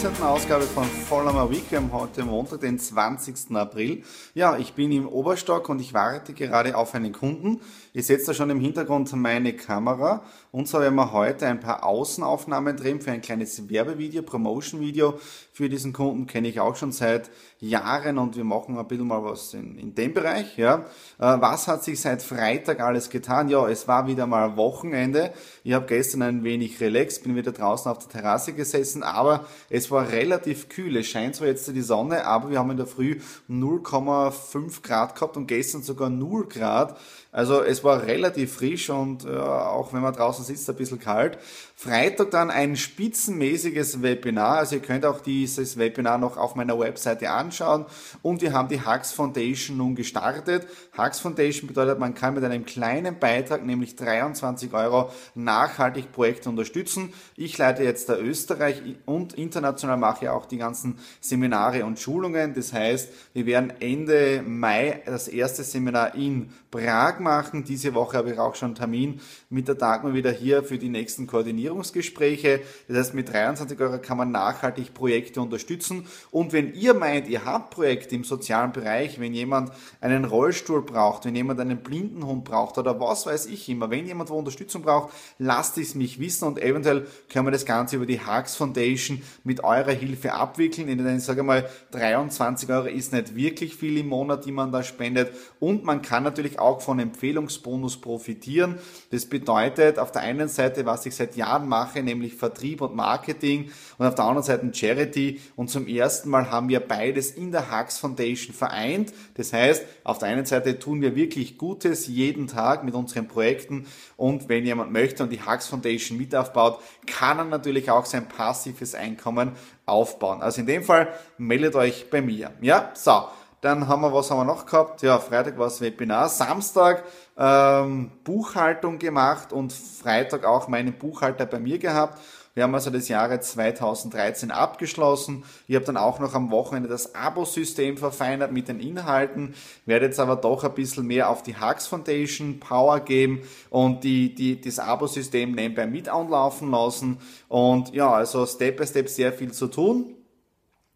14. Ausgabe von Follow My Week. Wir haben heute Montag, den 20. April. Ja, ich bin im Oberstock und ich warte gerade auf einen Kunden. Ihr seht da schon im Hintergrund meine Kamera. Und so werden wir heute ein paar Außenaufnahmen drehen für ein kleines Werbevideo, Promotion-Video für diesen Kunden. Kenne ich auch schon seit Jahren und wir machen ein bisschen mal was in, in dem Bereich. Ja. Äh, was hat sich seit Freitag alles getan? Ja, es war wieder mal Wochenende. Ich habe gestern ein wenig relaxed, bin wieder draußen auf der Terrasse gesessen, aber es war relativ kühl. Es scheint zwar jetzt die Sonne, aber wir haben in der Früh 0,5 Grad gehabt und gestern sogar 0 Grad. Also es war relativ frisch und äh, auch wenn man draußen sitzt, ein bisschen kalt. Freitag dann ein spitzenmäßiges Webinar. Also ihr könnt auch dieses Webinar noch auf meiner Webseite anschauen. Und wir haben die Hux Foundation nun gestartet. Hux Foundation bedeutet, man kann mit einem kleinen Beitrag, nämlich 23 Euro, nachhaltig Projekte unterstützen. Ich leite jetzt der Österreich und international mache ja auch die ganzen Seminare und Schulungen. Das heißt, wir werden Ende Mai das erste Seminar in Prag machen. Diese Woche habe ich auch schon einen Termin mit der Dagmar wieder hier für die nächsten Koordinierungsgespräche. Das heißt, mit 23 Euro kann man nachhaltig Projekte unterstützen. Und wenn ihr meint, ihr habt Projekte im sozialen Bereich, wenn jemand einen Rollstuhl braucht, wenn jemand einen Blindenhund braucht oder was weiß ich immer, wenn jemand wo Unterstützung braucht, lasst es mich wissen und eventuell können wir das Ganze über die Hux Foundation mit eurer Hilfe abwickeln. In den, sage mal, 23 Euro ist nicht wirklich viel im Monat, die man da spendet. Und man kann natürlich auch von Empfehlungsbonus profitieren. Das bedeutet auf der einen Seite, was ich seit Jahren mache, nämlich Vertrieb und Marketing und auf der anderen Seite Charity. Und zum ersten Mal haben wir beides in der Hux Foundation vereint. Das heißt, auf der einen Seite tun wir wirklich Gutes jeden Tag mit unseren Projekten und wenn jemand möchte und die Hux Foundation mit aufbaut, kann er natürlich auch sein passives Einkommen aufbauen. Also in dem Fall meldet euch bei mir. Ja, so. Dann haben wir, was haben wir noch gehabt? Ja, Freitag war das Webinar. Samstag ähm, Buchhaltung gemacht und Freitag auch meinen Buchhalter bei mir gehabt. Wir haben also das Jahre 2013 abgeschlossen. Ich habe dann auch noch am Wochenende das Abo-System verfeinert mit den Inhalten, werde jetzt aber doch ein bisschen mehr auf die Hux Foundation Power geben und die, die, das Abo-System nebenbei mit anlaufen lassen. Und ja, also Step by Step sehr viel zu tun.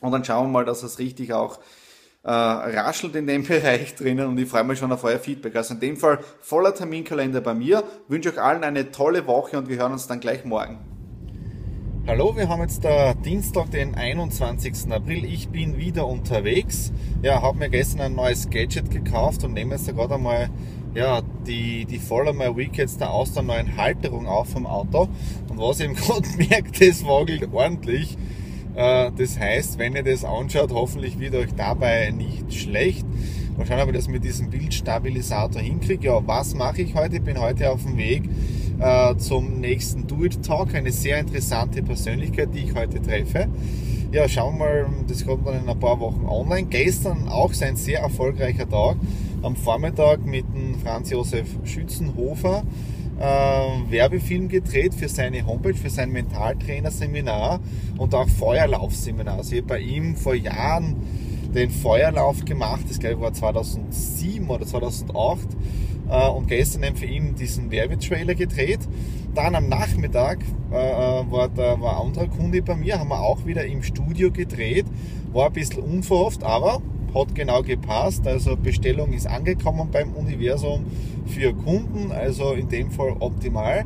Und dann schauen wir mal, dass es richtig auch äh, raschelt in dem Bereich drinnen und ich freue mich schon auf euer Feedback. Also in dem Fall voller Terminkalender bei mir. Wünsche euch allen eine tolle Woche und wir hören uns dann gleich morgen. Hallo, wir haben jetzt der Dienstag, den 21. April. Ich bin wieder unterwegs. Ja, habe mir gestern ein neues Gadget gekauft und nehme jetzt da gerade einmal ja, die, die Follow My Week jetzt da aus der neuen Halterung auf vom Auto. Und was ich im Grunde merkt, das wagelt ordentlich. Äh, das heißt, wenn ihr das anschaut, hoffentlich wird euch dabei nicht schlecht. Mal schauen, ob ich das mit diesem Bildstabilisator hinkriege. Ja, was mache ich heute? Ich bin heute auf dem Weg äh, zum nächsten Do It Talk. Eine sehr interessante Persönlichkeit, die ich heute treffe. Ja, schauen wir mal, das kommt dann in ein paar Wochen online. Gestern auch sein sehr erfolgreicher Tag. Am Vormittag mit dem Franz Josef Schützenhofer äh, Werbefilm gedreht für seine Homepage, für sein Mentaltrainer-Seminar und auch Feuerlaufseminar. Also ich habe bei ihm vor Jahren den Feuerlauf gemacht, das glaube ich war 2007 oder 2008 äh, und gestern eben für ihn diesen Werbetrailer gedreht. Dann am Nachmittag äh, äh war, da, war ein anderer Kunde bei mir, haben wir auch wieder im Studio gedreht, war ein bisschen unverhofft, aber hat genau gepasst. Also Bestellung ist angekommen beim Universum für Kunden, also in dem Fall optimal.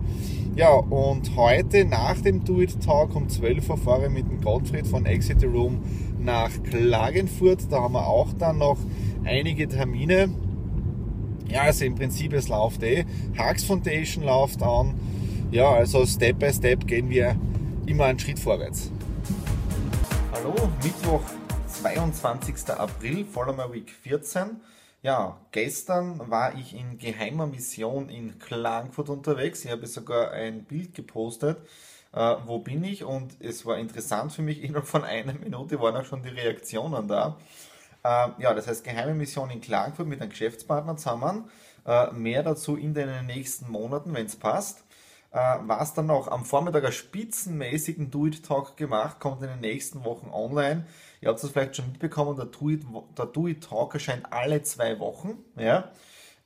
Ja, und heute nach dem Do It Talk um 12 Uhr fahre ich mit dem Gottfried von Exit Room nach Klagenfurt. Da haben wir auch dann noch einige Termine Ja, also im Prinzip, es läuft eh. Hux Foundation läuft an. Ja, also Step by Step gehen wir immer einen Schritt vorwärts. Hallo, Mittwoch, 22. April, Follower Week 14. Ja, gestern war ich in geheimer Mission in Klagenfurt unterwegs. Ich habe sogar ein Bild gepostet. Äh, wo bin ich? Und es war interessant für mich, innerhalb von einer Minute waren auch schon die Reaktionen da. Äh, ja, das heißt geheime Mission in Klagenfurt mit einem Geschäftspartner zusammen. Äh, mehr dazu in den nächsten Monaten, wenn es passt. Äh, war es dann noch am Vormittag einen spitzenmäßigen Do-It-Talk gemacht, kommt in den nächsten Wochen online. Ihr habt es vielleicht schon mitbekommen, der Do-It-Talk erscheint alle zwei Wochen. Ja?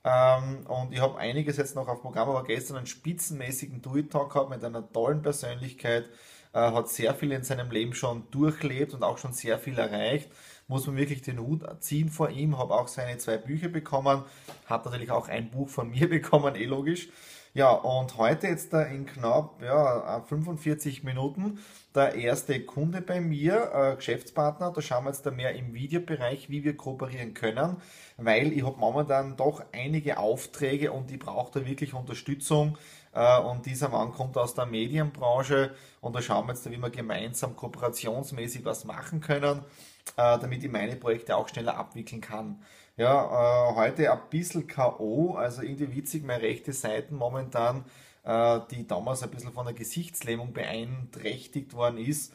Ähm, und ich habe einiges jetzt noch auf Programm, aber gestern einen spitzenmäßigen Do-It-Talk gehabt mit einer tollen Persönlichkeit, äh, hat sehr viel in seinem Leben schon durchlebt und auch schon sehr viel erreicht muss man wirklich den Hut ziehen vor ihm. Habe auch seine zwei Bücher bekommen, hat natürlich auch ein Buch von mir bekommen, eh logisch. Ja, und heute jetzt da in knapp ja, 45 Minuten der erste Kunde bei mir, äh, Geschäftspartner. Da schauen wir jetzt da mehr im Videobereich, wie wir kooperieren können, weil ich habe momentan doch einige Aufträge und ich brauche da wirklich Unterstützung. Äh, und dieser Mann kommt aus der Medienbranche und da schauen wir jetzt da, wie wir gemeinsam kooperationsmäßig was machen können. Äh, damit ich meine Projekte auch schneller abwickeln kann. Ja, äh, heute ein bisschen K.O., also irgendwie witzig, meine rechte Seite momentan, äh, die damals ein bisschen von der Gesichtslähmung beeinträchtigt worden ist,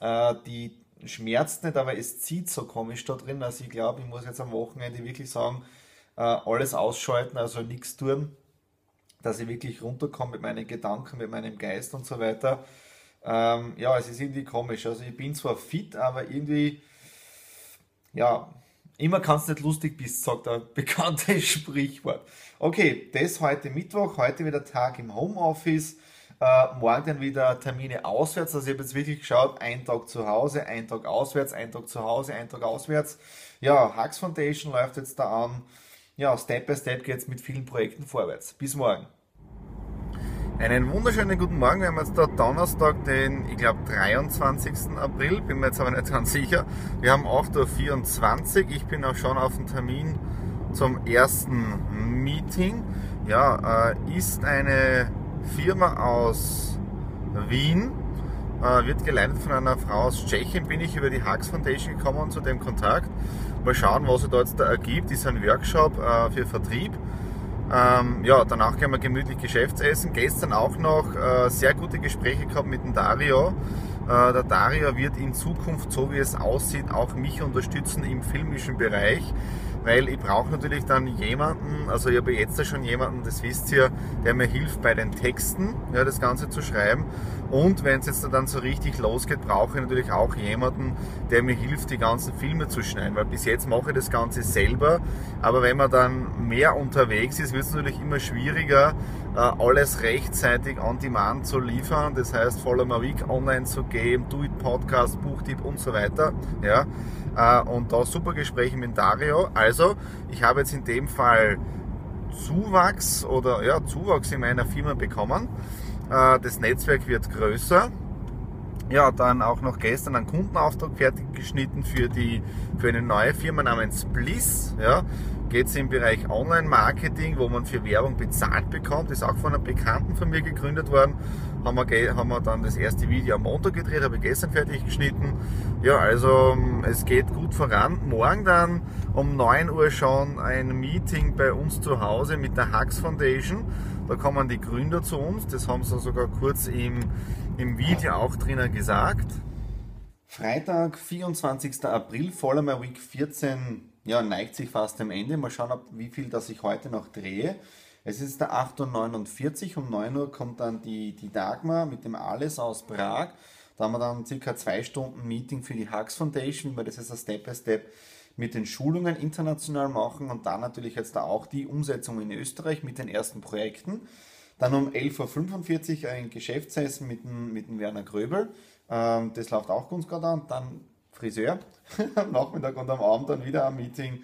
äh, die schmerzt nicht, aber es zieht so komisch da drin. Also ich glaube, ich muss jetzt am Wochenende wirklich sagen, äh, alles ausschalten, also nichts tun, dass ich wirklich runterkomme mit meinen Gedanken, mit meinem Geist und so weiter. Ähm, ja, es ist irgendwie komisch. Also ich bin zwar fit, aber irgendwie ja, immer kannst nicht lustig bist, sagt ein bekanntes Sprichwort. Okay, das heute Mittwoch, heute wieder Tag im Homeoffice. Äh, morgen dann wieder Termine auswärts. Also ich habe jetzt wirklich geschaut, ein Tag zu Hause, ein Tag auswärts, ein Tag zu Hause, ein Tag auswärts. Ja, Hux Foundation läuft jetzt da an. Ja, Step by Step geht es mit vielen Projekten vorwärts. Bis morgen. Einen wunderschönen guten Morgen. Wir haben jetzt da Donnerstag, den, ich glaube, 23. April, bin mir jetzt aber nicht ganz sicher. Wir haben 8.24 Uhr. Ich bin auch schon auf dem Termin zum ersten Meeting. Ja, äh, ist eine Firma aus Wien, äh, wird geleitet von einer Frau aus Tschechien. Bin ich über die Hux Foundation gekommen zu dem Kontakt. Mal schauen, was sich da jetzt da ergibt. Ist ein Workshop äh, für Vertrieb. Ähm, ja, danach gehen wir gemütlich Geschäftsessen. Gestern auch noch äh, sehr gute Gespräche gehabt mit dem Dario. Äh, der Dario wird in Zukunft, so wie es aussieht, auch mich unterstützen im filmischen Bereich weil ich brauche natürlich dann jemanden, also ich habe jetzt schon jemanden, das wisst ihr, der mir hilft bei den Texten, ja, das Ganze zu schreiben. Und wenn es jetzt dann so richtig losgeht, brauche ich natürlich auch jemanden, der mir hilft, die ganzen Filme zu schneiden, weil bis jetzt mache ich das Ganze selber, aber wenn man dann mehr unterwegs ist, wird es natürlich immer schwieriger, alles rechtzeitig on demand zu liefern, das heißt Follow My Week online zu geben, Do It Podcast, Buchtipp und so weiter. Ja. Äh, und da super Gespräche mit Dario. Also, ich habe jetzt in dem Fall Zuwachs oder ja, Zuwachs in meiner Firma bekommen. Äh, das Netzwerk wird größer. Ja, dann auch noch gestern einen Kundenauftrag fertig geschnitten für, die, für eine neue Firma namens Bliss. Ja, geht es im Bereich Online-Marketing, wo man für Werbung bezahlt bekommt. Ist auch von einem Bekannten von mir gegründet worden. Haben wir, haben wir dann das erste Video am Montag gedreht, habe ich gestern fertig geschnitten. Ja, also es geht gut voran. Morgen dann um 9 Uhr schon ein Meeting bei uns zu Hause mit der Hux Foundation. Da kommen die Gründer zu uns. Das haben sie sogar kurz im, im Video auch drinnen gesagt. Freitag, 24. April, Follower Week 14 ja, neigt sich fast dem Ende. Mal schauen, wie viel das ich heute noch drehe. Es ist der 8.49 Uhr, um 9 Uhr kommt dann die, die Dagmar mit dem Alles aus Prag. Da haben wir dann circa zwei Stunden Meeting für die Hux Foundation, weil das jetzt ein Step by Step mit den Schulungen international machen und dann natürlich jetzt da auch die Umsetzung in Österreich mit den ersten Projekten. Dann um 11.45 Uhr ein Geschäftsessen mit dem, mit dem Werner Gröbel. Ähm, das läuft auch ganz gut an. Dann Friseur am Nachmittag und am Abend dann wieder ein Meeting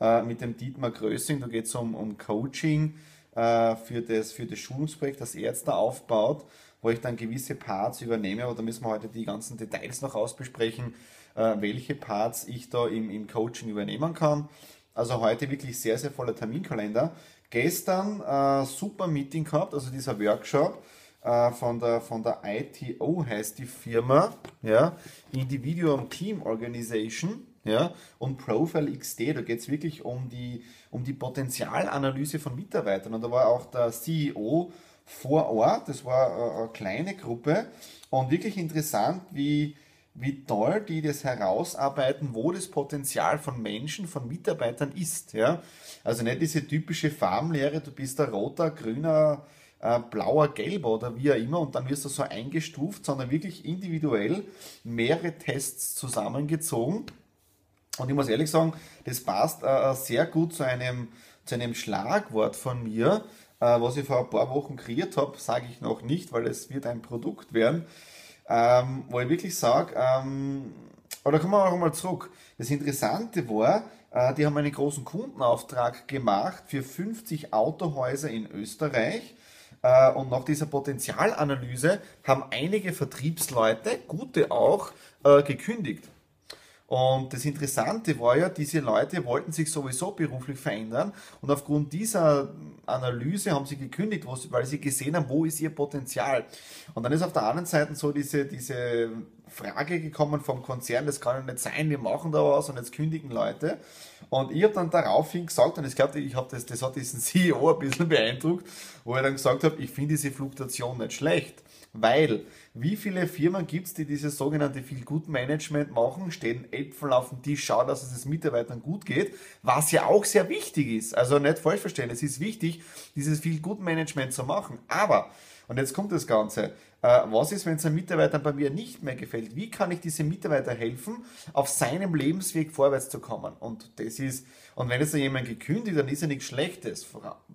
äh, mit dem Dietmar Größing. Da geht es um, um Coaching äh, für, das, für das Schulungsprojekt, das er jetzt da aufbaut, wo ich dann gewisse Parts übernehme. Aber da müssen wir heute die ganzen Details noch ausbesprechen, welche Parts ich da im, im Coaching übernehmen kann. Also heute wirklich sehr, sehr voller Terminkalender. Gestern äh, super Meeting gehabt, also dieser Workshop äh, von, der, von der ITO heißt die Firma, ja, Individual Team Organization ja, und Profile XD. Da geht es wirklich um die, um die Potenzialanalyse von Mitarbeitern. Und da war auch der CEO vor Ort, das war eine, eine kleine Gruppe und wirklich interessant, wie, wie toll die das herausarbeiten, wo das Potenzial von Menschen, von Mitarbeitern ist. Ja? Also nicht diese typische Farmlehre, du bist ein roter, grüner, äh, blauer, gelber oder wie auch immer und dann wirst du so eingestuft, sondern wirklich individuell mehrere Tests zusammengezogen. Und ich muss ehrlich sagen, das passt äh, sehr gut zu einem, zu einem Schlagwort von mir, äh, was ich vor ein paar Wochen kreiert habe, sage ich noch nicht, weil es wird ein Produkt werden, ähm, wo ich wirklich sage, ähm, oder kommen wir auch mal zurück. Das Interessante war, äh, die haben einen großen Kundenauftrag gemacht für 50 Autohäuser in Österreich. Äh, und nach dieser Potenzialanalyse haben einige Vertriebsleute, gute auch, äh, gekündigt. Und das Interessante war ja, diese Leute wollten sich sowieso beruflich verändern und aufgrund dieser Analyse haben sie gekündigt, weil sie gesehen haben, wo ist ihr Potenzial. Und dann ist auf der anderen Seite so diese, diese Frage gekommen vom Konzern, das kann ja nicht sein, wir machen da was und jetzt kündigen Leute. Und ich habe dann daraufhin gesagt, und ich glaube, ich das, das hat diesen CEO ein bisschen beeindruckt, wo er dann gesagt hat, ich finde diese Fluktuation nicht schlecht. Weil, wie viele Firmen gibt es, die dieses sogenannte Feel-Good-Management machen, stehen Äpfel auf dem Tisch, schauen, dass es den Mitarbeitern gut geht, was ja auch sehr wichtig ist. Also nicht falsch verstehen, es ist wichtig, dieses Feel-Good-Management zu machen. Aber, und jetzt kommt das Ganze, äh, was ist, wenn es einem Mitarbeiter bei mir nicht mehr gefällt? Wie kann ich diesem Mitarbeiter helfen, auf seinem Lebensweg vorwärts zu kommen? Und das ist, und wenn jetzt jemand gekündigt, dann ist ja nichts Schlechtes.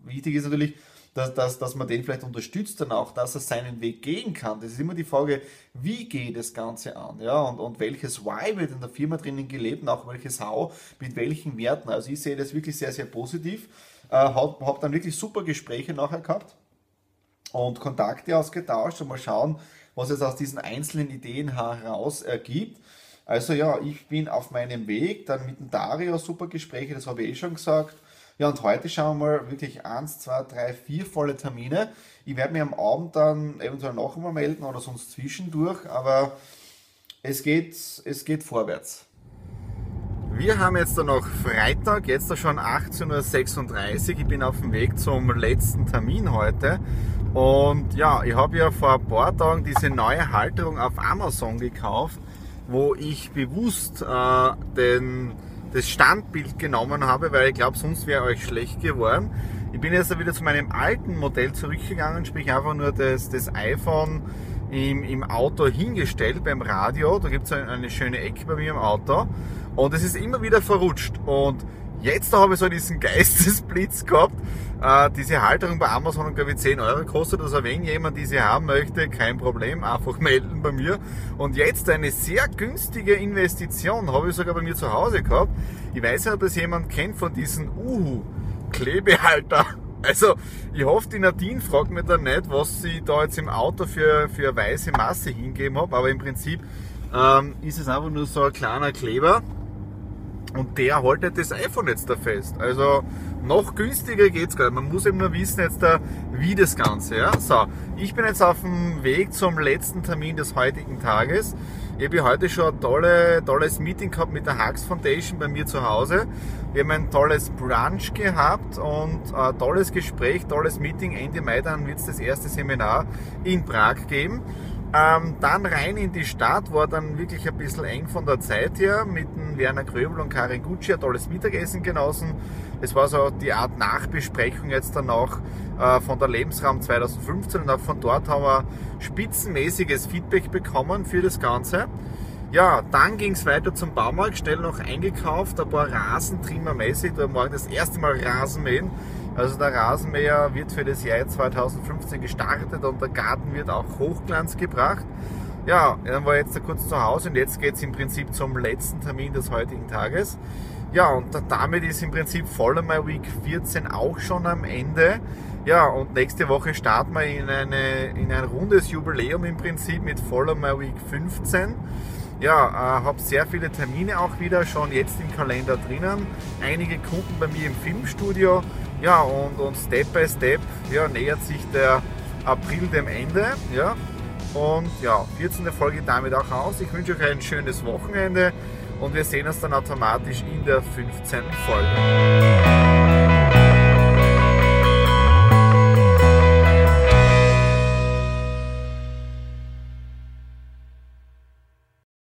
Wichtig ist natürlich, dass, dass, dass man den vielleicht unterstützt dann auch, dass er seinen Weg gehen kann. Das ist immer die Frage, wie geht das Ganze an, ja, und, und welches Why wird in der Firma drinnen gelebt und auch welches How, mit welchen Werten. Also ich sehe das wirklich sehr, sehr positiv. Äh, habe hab dann wirklich super Gespräche nachher gehabt und Kontakte ausgetauscht und mal schauen, was es aus diesen einzelnen Ideen heraus ergibt. Also ja, ich bin auf meinem Weg, dann mit dem Dario super Gespräche, das habe ich eh schon gesagt. Ja, und heute schauen wir mal wirklich eins, zwei, drei, vier volle Termine. Ich werde mich am Abend dann eventuell noch einmal melden oder sonst zwischendurch, aber es geht, es geht vorwärts. Wir haben jetzt dann noch Freitag, jetzt schon 18.36 Uhr. Ich bin auf dem Weg zum letzten Termin heute. Und ja, ich habe ja vor ein paar Tagen diese neue Halterung auf Amazon gekauft, wo ich bewusst äh, den das Standbild genommen habe, weil ich glaube, sonst wäre euch schlecht geworden. Ich bin jetzt wieder zu meinem alten Modell zurückgegangen, sprich einfach nur das, das iPhone im, im Auto hingestellt beim Radio. Da gibt es eine, eine schöne Ecke bei mir im Auto. Und es ist immer wieder verrutscht. Und Jetzt habe ich so diesen Geistesblitz gehabt. Äh, diese Halterung bei Amazon hat glaube ich 10 Euro kostet. Also wenn jemand diese haben möchte, kein Problem, einfach melden bei mir. Und jetzt eine sehr günstige Investition habe ich sogar bei mir zu Hause gehabt. Ich weiß nicht, ob das jemand kennt von diesen Uhu Klebehalter. Also, ich hoffe, die Nadine fragt mir dann nicht, was sie da jetzt im Auto für, für eine weiße Masse hingeben habe, aber im Prinzip ähm, ist es einfach nur so ein kleiner Kleber und der haltet das iPhone jetzt da fest. Also noch günstiger geht's gar nicht. Man muss eben nur wissen jetzt da, wie das Ganze. Ja? So, ich bin jetzt auf dem Weg zum letzten Termin des heutigen Tages. Ich habe heute schon ein tolle, tolles Meeting gehabt mit der Hux Foundation bei mir zu Hause. Wir haben ein tolles Brunch gehabt und ein tolles Gespräch, tolles Meeting. Ende Mai dann wird es das erste Seminar in Prag geben. Ähm, dann rein in die Stadt, war dann wirklich ein bisschen eng von der Zeit her, mit dem Werner Gröbel und Karin Gucci ein tolles Mittagessen genossen. Es war so die Art Nachbesprechung jetzt dann auch äh, von der Lebensraum 2015 und auch von dort haben wir spitzenmäßiges Feedback bekommen für das Ganze. Ja, dann ging es weiter zum Baumarkt, schnell noch eingekauft, ein paar Rasentrimmer mäßig, da morgen das erste Mal Rasenmähen also der Rasenmäher wird für das Jahr 2015 gestartet und der Garten wird auch Hochglanz gebracht. Ja, dann war ich jetzt kurz zu Hause und jetzt geht es im Prinzip zum letzten Termin des heutigen Tages. Ja, und damit ist im Prinzip Follow My Week 14 auch schon am Ende. Ja, und nächste Woche starten wir in, eine, in ein rundes Jubiläum im Prinzip mit Follow My Week 15. Ja, äh, habe sehr viele Termine auch wieder schon jetzt im Kalender drinnen. Einige Kunden bei mir im Filmstudio. Ja, und, und Step by Step ja, nähert sich der April dem Ende. Ja. Und ja, 14. Folge damit auch aus. Ich wünsche euch ein schönes Wochenende und wir sehen uns dann automatisch in der 15. Folge.